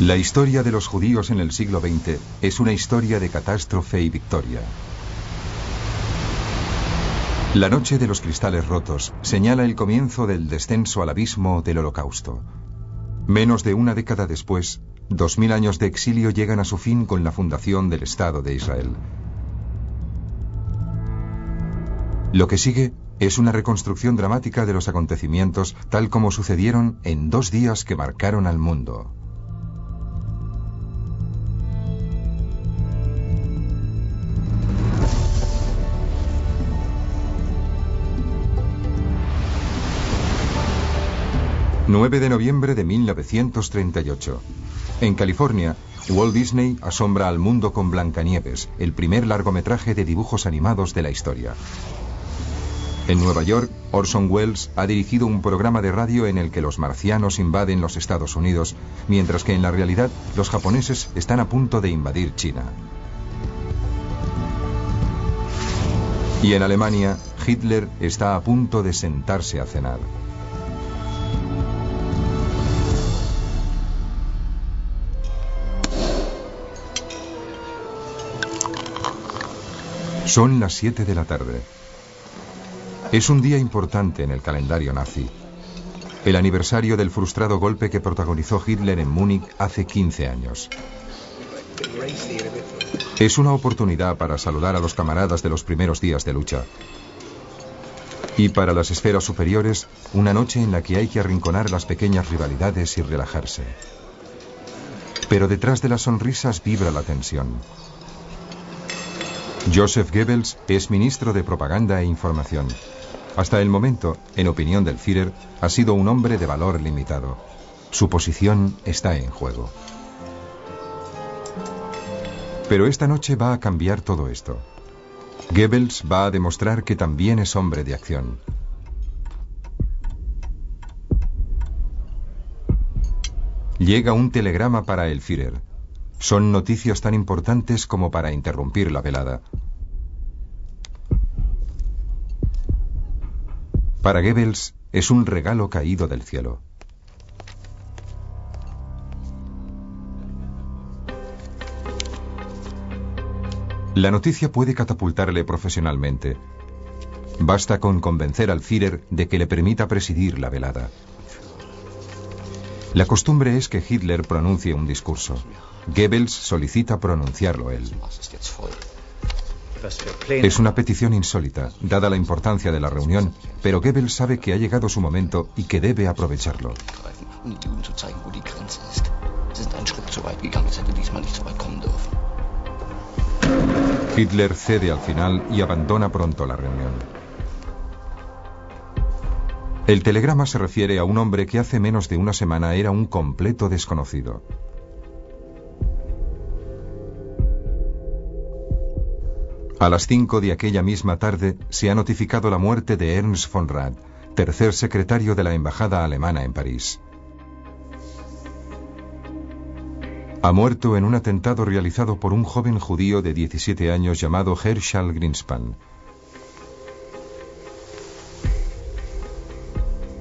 La historia de los judíos en el siglo XX es una historia de catástrofe y victoria. La noche de los cristales rotos señala el comienzo del descenso al abismo del holocausto. Menos de una década después, dos mil años de exilio llegan a su fin con la fundación del Estado de Israel. Lo que sigue es una reconstrucción dramática de los acontecimientos tal como sucedieron en dos días que marcaron al mundo. 9 de noviembre de 1938. En California, Walt Disney asombra al mundo con Blancanieves, el primer largometraje de dibujos animados de la historia. En Nueva York, Orson Welles ha dirigido un programa de radio en el que los marcianos invaden los Estados Unidos, mientras que en la realidad los japoneses están a punto de invadir China. Y en Alemania, Hitler está a punto de sentarse a cenar. Son las 7 de la tarde. Es un día importante en el calendario nazi. El aniversario del frustrado golpe que protagonizó Hitler en Múnich hace 15 años. Es una oportunidad para saludar a los camaradas de los primeros días de lucha. Y para las esferas superiores, una noche en la que hay que arrinconar las pequeñas rivalidades y relajarse. Pero detrás de las sonrisas vibra la tensión. Joseph Goebbels es ministro de Propaganda e Información. Hasta el momento, en opinión del Führer, ha sido un hombre de valor limitado. Su posición está en juego. Pero esta noche va a cambiar todo esto. Goebbels va a demostrar que también es hombre de acción. Llega un telegrama para el Führer. Son noticias tan importantes como para interrumpir la velada. Para Goebbels es un regalo caído del cielo. La noticia puede catapultarle profesionalmente. Basta con convencer al Führer de que le permita presidir la velada. La costumbre es que Hitler pronuncie un discurso. Goebbels solicita pronunciarlo él. Es una petición insólita, dada la importancia de la reunión, pero Goebbels sabe que ha llegado su momento y que debe aprovecharlo. Hitler cede al final y abandona pronto la reunión. El telegrama se refiere a un hombre que hace menos de una semana era un completo desconocido. A las 5 de aquella misma tarde se ha notificado la muerte de Ernst von Rad, tercer secretario de la Embajada Alemana en París. Ha muerto en un atentado realizado por un joven judío de 17 años llamado Herschel Greenspan.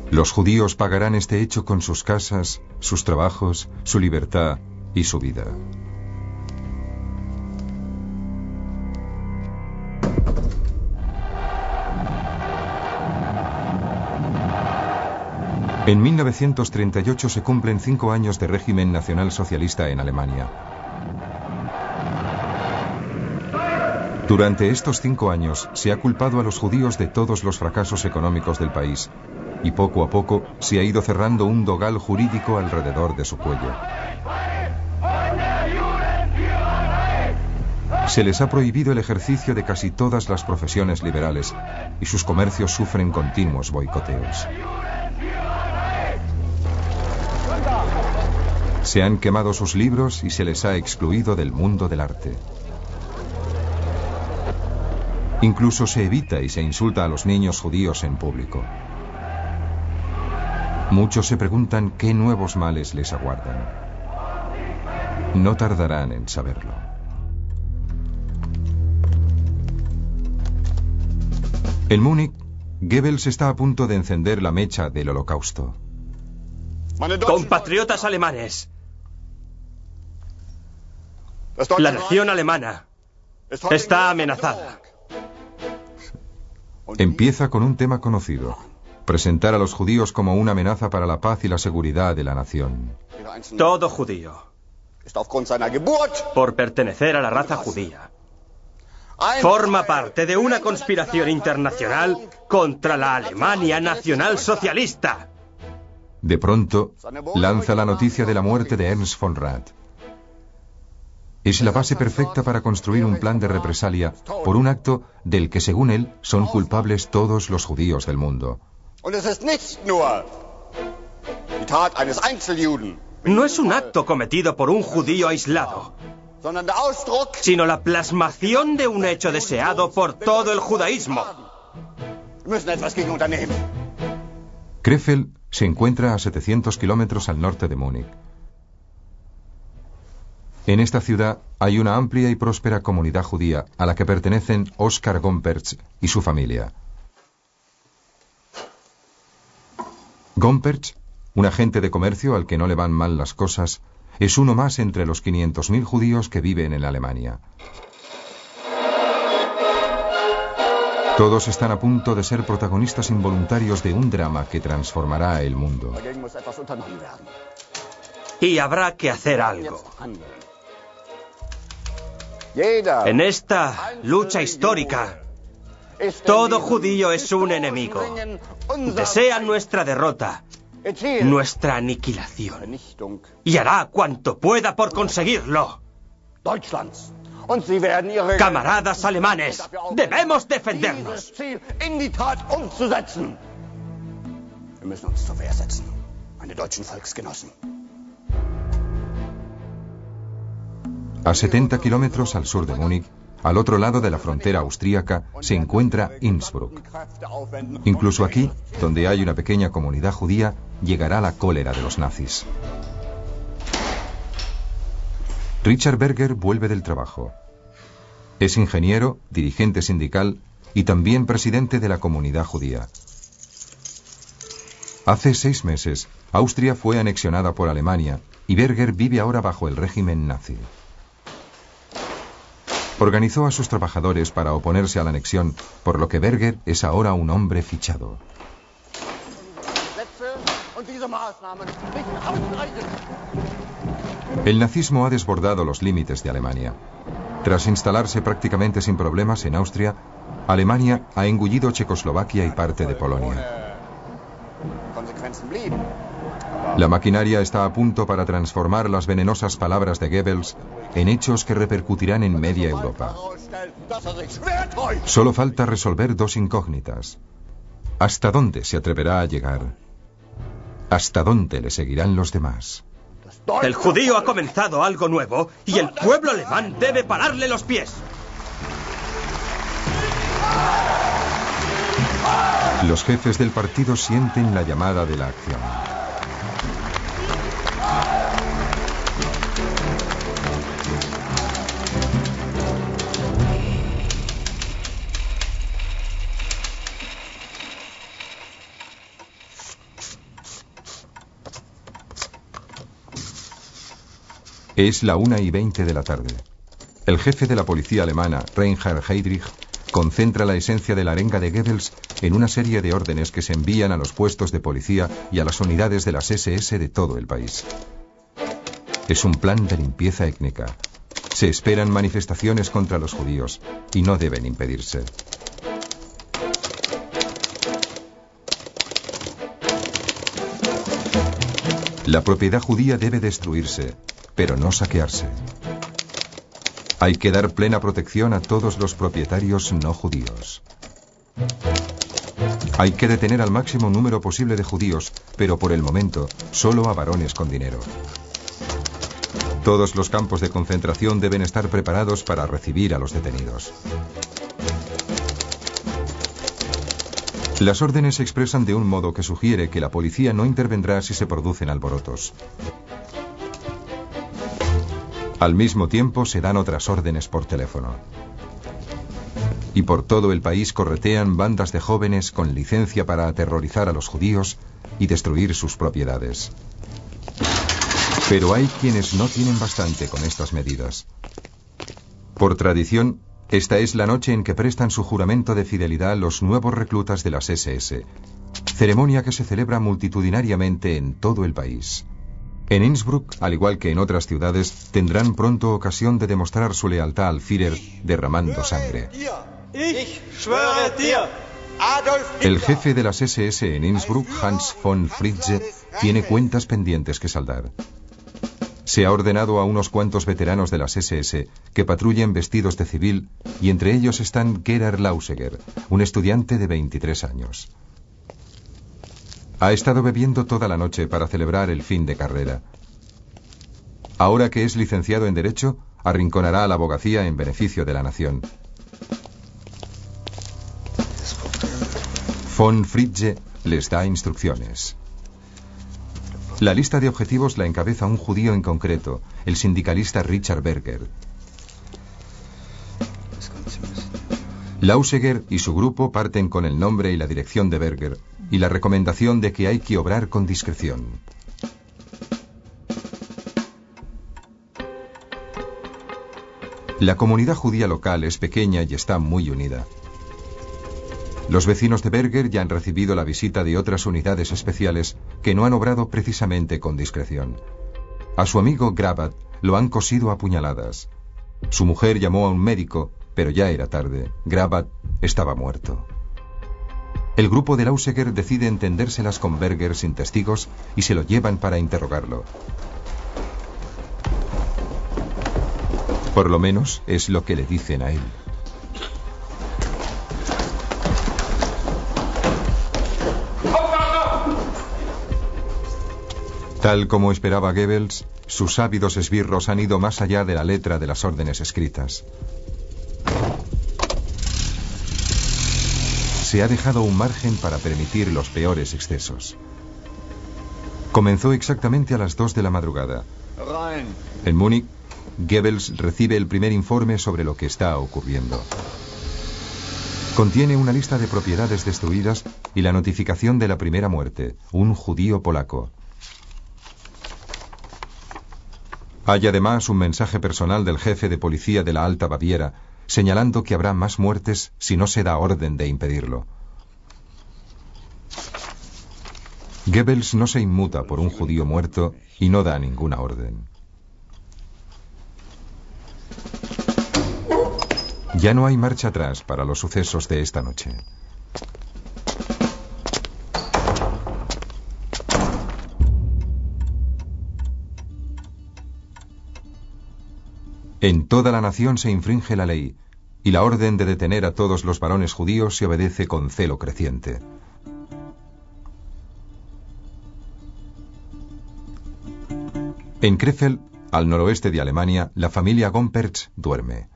Los judíos pagarán este hecho con sus casas, sus trabajos, su libertad y su vida. En 1938 se cumplen cinco años de régimen nacional socialista en Alemania. Durante estos cinco años se ha culpado a los judíos de todos los fracasos económicos del país y poco a poco se ha ido cerrando un dogal jurídico alrededor de su cuello. Se les ha prohibido el ejercicio de casi todas las profesiones liberales y sus comercios sufren continuos boicoteos. Se han quemado sus libros y se les ha excluido del mundo del arte. Incluso se evita y se insulta a los niños judíos en público. Muchos se preguntan qué nuevos males les aguardan. No tardarán en saberlo. En Múnich, Goebbels está a punto de encender la mecha del holocausto. Compatriotas alemanes, La nación alemana está amenazada. Empieza con un tema conocido. Presentar a los judíos como una amenaza para la paz y la seguridad de la nación. Todo judío, por pertenecer a la raza judía, forma parte de una conspiración internacional contra la Alemania nacional socialista. De pronto, lanza la noticia de la muerte de Ernst von Rath. Es la base perfecta para construir un plan de represalia por un acto del que, según él, son culpables todos los judíos del mundo. No es un acto cometido por un judío aislado, sino la plasmación de un hecho deseado por todo el judaísmo. Krefeld se encuentra a 700 kilómetros al norte de Múnich. En esta ciudad hay una amplia y próspera comunidad judía a la que pertenecen Oskar Gompertz y su familia. Gompertz, un agente de comercio al que no le van mal las cosas, es uno más entre los 500.000 judíos que viven en Alemania. Todos están a punto de ser protagonistas involuntarios de un drama que transformará el mundo. Y habrá que hacer algo. En esta lucha histórica, todo judío es un enemigo. Desean nuestra derrota, nuestra aniquilación. Y hará cuanto pueda por conseguirlo. Camaradas alemanes, debemos defendernos. A 70 kilómetros al sur de Múnich, al otro lado de la frontera austríaca, se encuentra Innsbruck. Incluso aquí, donde hay una pequeña comunidad judía, llegará la cólera de los nazis. Richard Berger vuelve del trabajo. Es ingeniero, dirigente sindical y también presidente de la comunidad judía. Hace seis meses, Austria fue anexionada por Alemania y Berger vive ahora bajo el régimen nazi. Organizó a sus trabajadores para oponerse a la anexión, por lo que Berger es ahora un hombre fichado. El nazismo ha desbordado los límites de Alemania. Tras instalarse prácticamente sin problemas en Austria, Alemania ha engullido Checoslovaquia y parte de Polonia. La maquinaria está a punto para transformar las venenosas palabras de Goebbels en hechos que repercutirán en media Europa. Solo falta resolver dos incógnitas. ¿Hasta dónde se atreverá a llegar? ¿Hasta dónde le seguirán los demás? El judío ha comenzado algo nuevo y el pueblo alemán debe pararle los pies. Los jefes del partido sienten la llamada de la acción. Es la una y veinte de la tarde. El jefe de la policía alemana, Reinhard Heydrich, concentra la esencia de la arenga de Goebbels en una serie de órdenes que se envían a los puestos de policía y a las unidades de las SS de todo el país. Es un plan de limpieza étnica. Se esperan manifestaciones contra los judíos y no deben impedirse. La propiedad judía debe destruirse, pero no saquearse. Hay que dar plena protección a todos los propietarios no judíos. Hay que detener al máximo número posible de judíos, pero por el momento solo a varones con dinero. Todos los campos de concentración deben estar preparados para recibir a los detenidos. Las órdenes se expresan de un modo que sugiere que la policía no intervendrá si se producen alborotos. Al mismo tiempo se dan otras órdenes por teléfono. Y por todo el país corretean bandas de jóvenes con licencia para aterrorizar a los judíos y destruir sus propiedades. Pero hay quienes no tienen bastante con estas medidas. Por tradición, esta es la noche en que prestan su juramento de fidelidad los nuevos reclutas de las SS, ceremonia que se celebra multitudinariamente en todo el país. En Innsbruck, al igual que en otras ciudades, tendrán pronto ocasión de demostrar su lealtad al Führer derramando sangre. El jefe de las SS en Innsbruck, Hans von Fritze, tiene cuentas pendientes que saldar. Se ha ordenado a unos cuantos veteranos de las SS que patrullen vestidos de civil y entre ellos están Gerhard Lauseger, un estudiante de 23 años. Ha estado bebiendo toda la noche para celebrar el fin de carrera. Ahora que es licenciado en Derecho, arrinconará a la abogacía en beneficio de la nación. Von Fritze les da instrucciones. La lista de objetivos la encabeza un judío en concreto, el sindicalista Richard Berger. Lauseger y su grupo parten con el nombre y la dirección de Berger y la recomendación de que hay que obrar con discreción. La comunidad judía local es pequeña y está muy unida. Los vecinos de Berger ya han recibido la visita de otras unidades especiales que no han obrado precisamente con discreción. A su amigo Grabat lo han cosido a puñaladas. Su mujer llamó a un médico, pero ya era tarde. Grabat estaba muerto. El grupo de Lauseger decide entendérselas con Berger sin testigos y se lo llevan para interrogarlo. Por lo menos es lo que le dicen a él. Tal como esperaba Goebbels, sus ávidos esbirros han ido más allá de la letra de las órdenes escritas. Se ha dejado un margen para permitir los peores excesos. Comenzó exactamente a las 2 de la madrugada. En Múnich, Goebbels recibe el primer informe sobre lo que está ocurriendo. Contiene una lista de propiedades destruidas y la notificación de la primera muerte, un judío polaco. Hay además un mensaje personal del jefe de policía de la Alta Baviera, señalando que habrá más muertes si no se da orden de impedirlo. Goebbels no se inmuta por un judío muerto y no da ninguna orden. Ya no hay marcha atrás para los sucesos de esta noche. En toda la nación se infringe la ley, y la orden de detener a todos los varones judíos se obedece con celo creciente. En Krefeld, al noroeste de Alemania, la familia Gompertz duerme.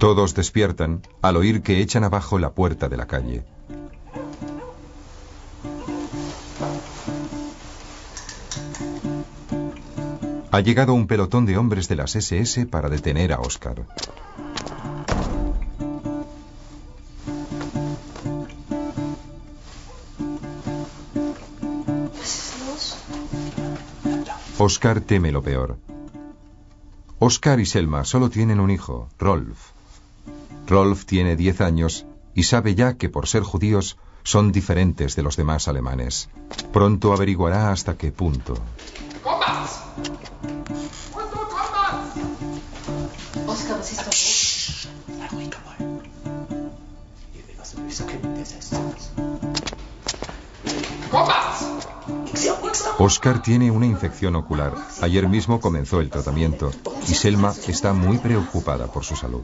Todos despiertan al oír que echan abajo la puerta de la calle. Ha llegado un pelotón de hombres de las SS para detener a Oscar. Oscar teme lo peor. Oscar y Selma solo tienen un hijo, Rolf. Rolf tiene 10 años y sabe ya que por ser judíos son diferentes de los demás alemanes. Pronto averiguará hasta qué punto. Oscar tiene una infección ocular. Ayer mismo comenzó el tratamiento y Selma está muy preocupada por su salud.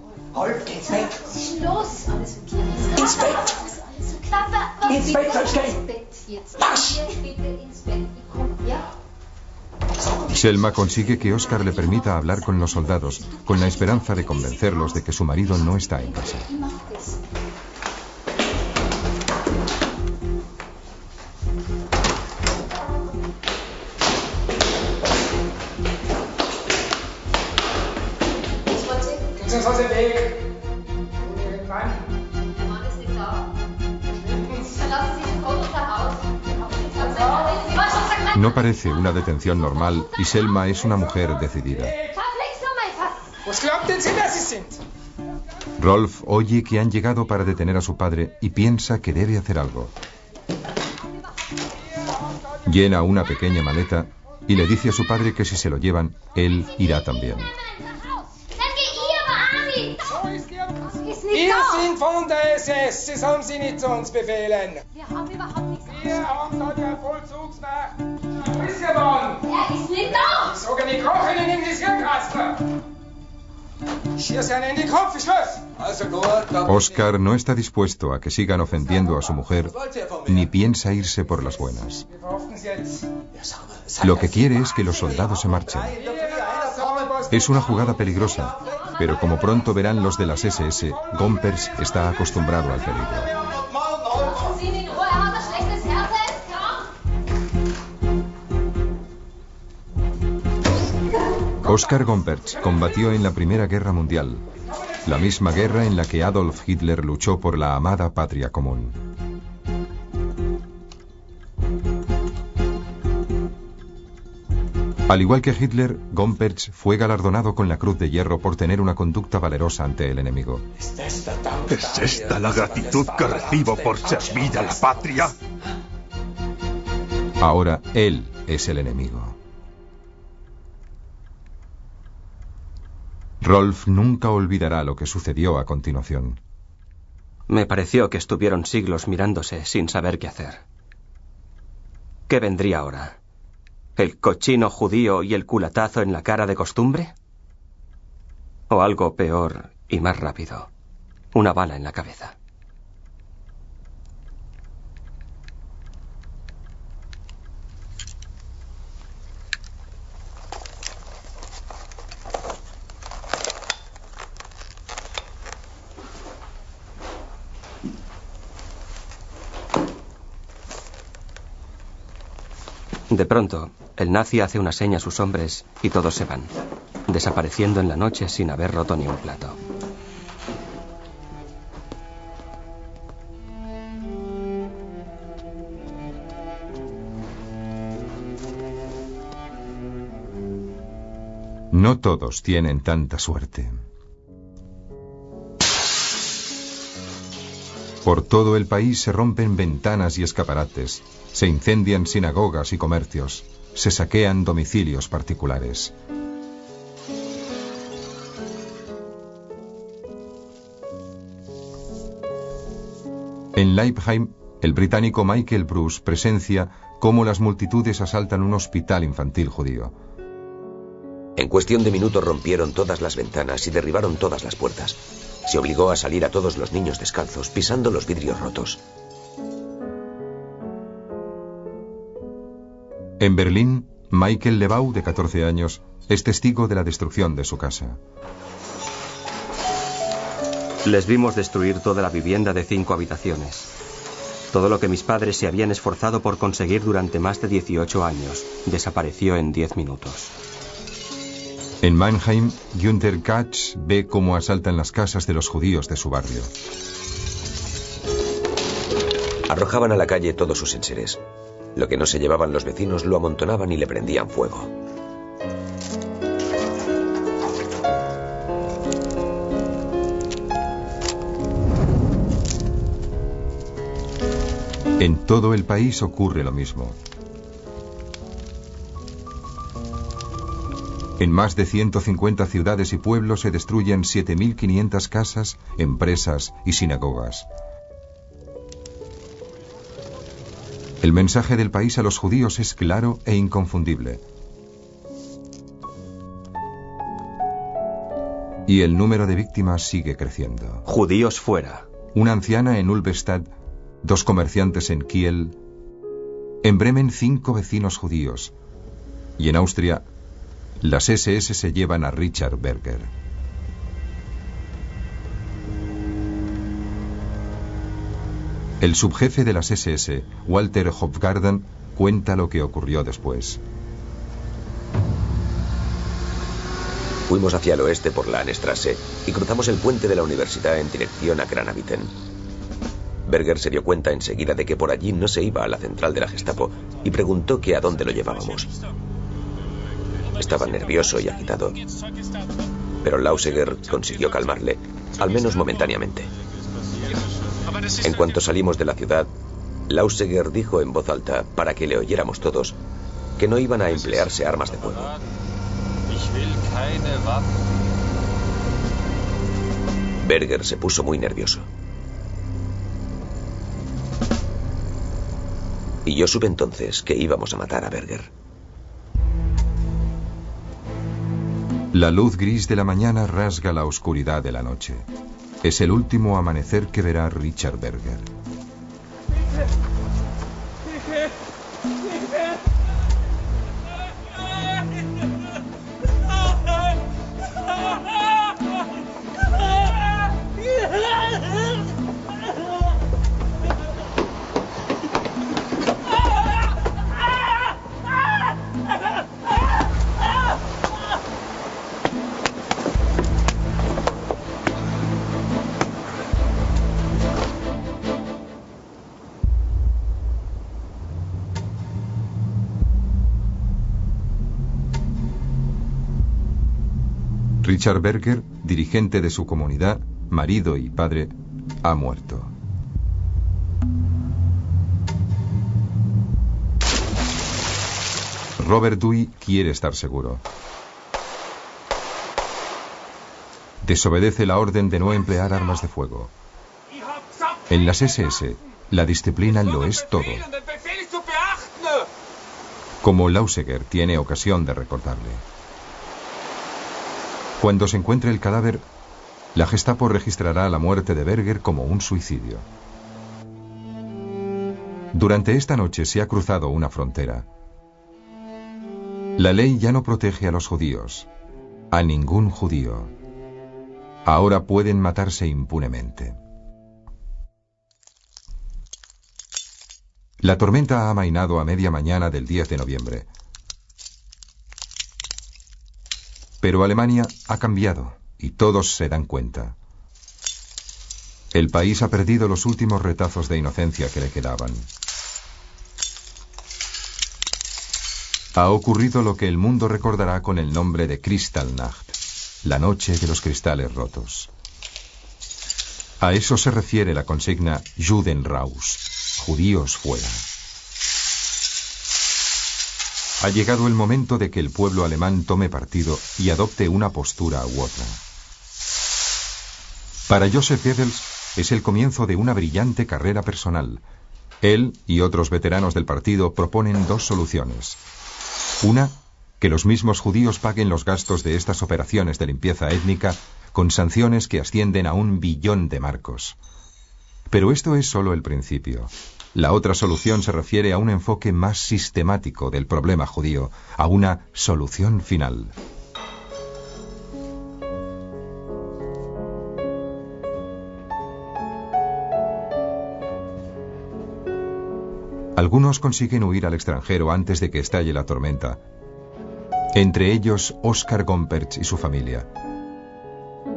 Selma consigue que Oscar le permita hablar con los soldados, con la esperanza de convencerlos de que su marido no está en casa. No parece una detención normal y Selma es una mujer decidida. Rolf oye que han llegado para detener a su padre y piensa que debe hacer algo. Llena una pequeña maleta y le dice a su padre que si se lo llevan, él irá también. Oscar no está dispuesto a que sigan ofendiendo a su mujer, ni piensa irse por las buenas. Lo que quiere es que los soldados se marchen. Es una jugada peligrosa, pero como pronto verán los de las SS, Gompers está acostumbrado al peligro. Oscar Gompertz combatió en la Primera Guerra Mundial, la misma guerra en la que Adolf Hitler luchó por la amada patria común. Al igual que Hitler, Gompertz fue galardonado con la Cruz de Hierro por tener una conducta valerosa ante el enemigo. ¿Es esta la gratitud que recibo por servir a la patria? Ahora él es el enemigo. Rolf nunca olvidará lo que sucedió a continuación. Me pareció que estuvieron siglos mirándose sin saber qué hacer. ¿Qué vendría ahora? ¿El cochino judío y el culatazo en la cara de costumbre? ¿O algo peor y más rápido? Una bala en la cabeza. De pronto, el nazi hace una seña a sus hombres y todos se van, desapareciendo en la noche sin haber roto ni un plato. No todos tienen tanta suerte. Por todo el país se rompen ventanas y escaparates, se incendian sinagogas y comercios, se saquean domicilios particulares. En Leipheim, el británico Michael Bruce presencia cómo las multitudes asaltan un hospital infantil judío. En cuestión de minutos rompieron todas las ventanas y derribaron todas las puertas. Se obligó a salir a todos los niños descalzos, pisando los vidrios rotos. En Berlín, Michael Lebau, de 14 años, es testigo de la destrucción de su casa. Les vimos destruir toda la vivienda de cinco habitaciones. Todo lo que mis padres se habían esforzado por conseguir durante más de 18 años desapareció en 10 minutos. En Mannheim, Günther Katz ve cómo asaltan las casas de los judíos de su barrio. Arrojaban a la calle todos sus enseres. Lo que no se llevaban los vecinos lo amontonaban y le prendían fuego. En todo el país ocurre lo mismo. En más de 150 ciudades y pueblos se destruyen 7.500 casas, empresas y sinagogas. El mensaje del país a los judíos es claro e inconfundible. Y el número de víctimas sigue creciendo. Judíos fuera. Una anciana en Ulbestad, dos comerciantes en Kiel, en Bremen cinco vecinos judíos y en Austria las SS se llevan a Richard Berger. El subjefe de las SS, Walter Hofgarden, cuenta lo que ocurrió después. Fuimos hacia el oeste por la Anstrasse y cruzamos el puente de la universidad en dirección a Granaviten. Berger se dio cuenta enseguida de que por allí no se iba a la central de la Gestapo y preguntó que a dónde lo llevábamos. Estaba nervioso y agitado, pero Lauseger consiguió calmarle, al menos momentáneamente. En cuanto salimos de la ciudad, Lauseger dijo en voz alta, para que le oyéramos todos, que no iban a emplearse armas de fuego. Berger se puso muy nervioso. Y yo supe entonces que íbamos a matar a Berger. La luz gris de la mañana rasga la oscuridad de la noche. Es el último amanecer que verá Richard Berger. Richard Berger, dirigente de su comunidad, marido y padre, ha muerto. Robert Dewey quiere estar seguro. Desobedece la orden de no emplear armas de fuego. En las SS, la disciplina lo es todo. Como Lauseger tiene ocasión de recordarle. Cuando se encuentre el cadáver, la Gestapo registrará la muerte de Berger como un suicidio. Durante esta noche se ha cruzado una frontera. La ley ya no protege a los judíos, a ningún judío. Ahora pueden matarse impunemente. La tormenta ha amainado a media mañana del 10 de noviembre. Pero Alemania ha cambiado y todos se dan cuenta. El país ha perdido los últimos retazos de inocencia que le quedaban. Ha ocurrido lo que el mundo recordará con el nombre de Kristallnacht, la noche de los cristales rotos. A eso se refiere la consigna Judenraus, judíos fuera. Ha llegado el momento de que el pueblo alemán tome partido y adopte una postura u otra. Para Joseph Goebbels es el comienzo de una brillante carrera personal. Él y otros veteranos del partido proponen dos soluciones. Una, que los mismos judíos paguen los gastos de estas operaciones de limpieza étnica con sanciones que ascienden a un billón de marcos. Pero esto es solo el principio. La otra solución se refiere a un enfoque más sistemático del problema judío, a una solución final. Algunos consiguen huir al extranjero antes de que estalle la tormenta. Entre ellos, Oscar Gompertz y su familia.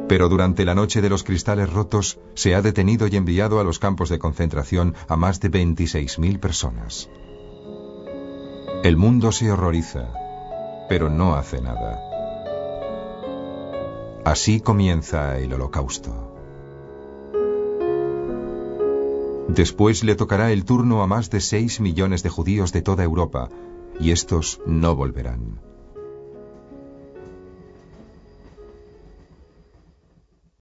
Pero durante la noche de los cristales rotos se ha detenido y enviado a los campos de concentración a más de 26.000 personas. El mundo se horroriza, pero no hace nada. Así comienza el holocausto. Después le tocará el turno a más de 6 millones de judíos de toda Europa, y estos no volverán.